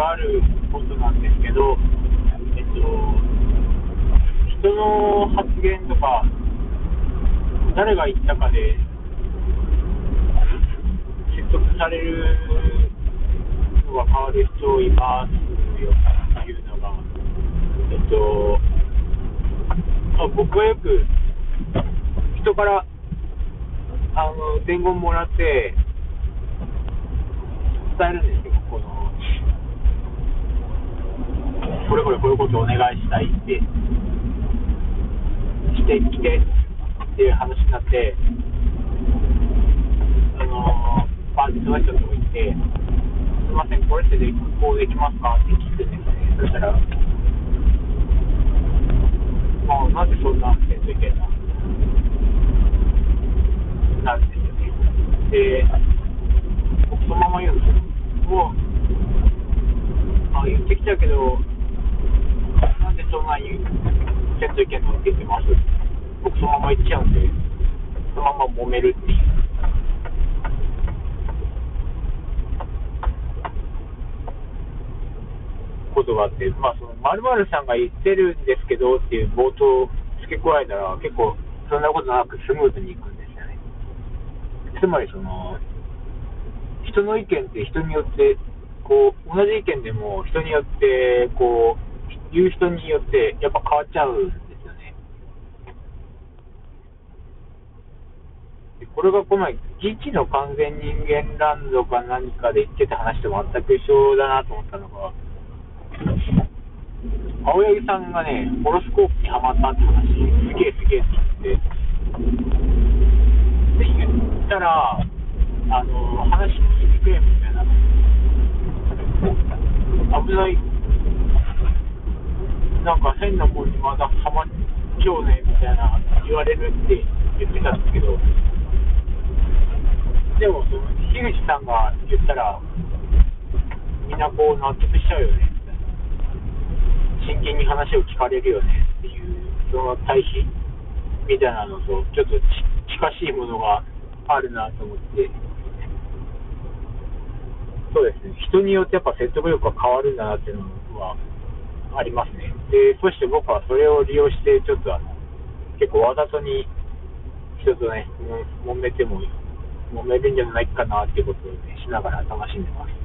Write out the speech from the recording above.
あることなんですけど、えっと、人の発言とか、誰が言ったかで説得されるのが変わる人いますよっていうのが、えっと、あ僕はよく人からあの伝言もらって伝えるんですよ、このこれこれこういうことをお願いしたいって、してきてっていう話になって、あのバーでその人のとこ行って、すみません、これってでこうできますかって聞いてですね、そしたら、もうなんでそんな先生意見ななんですよね。で、僕そのまま言うんですよ。もう、あ言ってきたけど、先生意見のってます僕そのまま言っちゃうんで、そのまま揉めるっていう。ことがあって、まあ、その〇〇さんが言ってるんですけどっていう冒頭付け加えたら、結構そんなことなくスムーズにいくんですよね。つまりその、人の意見って人によって、こう、同じ意見でも人によって、こう、言う人によってやっぱ変わっちゃうんですよね。でこれがこの前、自治の完全人間ランドか何かで言ってた話と全く一緒だなと思ったのが、青柳さんがね、ホロスコープにハマったって話、すげえすげえって言って、で、言ったら、あの、話聞いてくれみたいな、危ない、なんか変なもんにまだハマっちゃうねみたいな言われるって言ってたんですけど、でも、その樋口さんが言ったら、みんなこう納得しちゃうよねみたいな。真剣に話を聞かれるよねっていう、その対比みたいなのと、ちょっとち近しいものがあるなと思って、そうですね、人によってやっぱ説得力が変わるんだなっていうのはありますね。で、そして僕はそれを利用して、ちょっとあの結構わざとに人とね、も揉めても、揉めるんじゃないかなっていうことを、ね、しながら楽しんでます。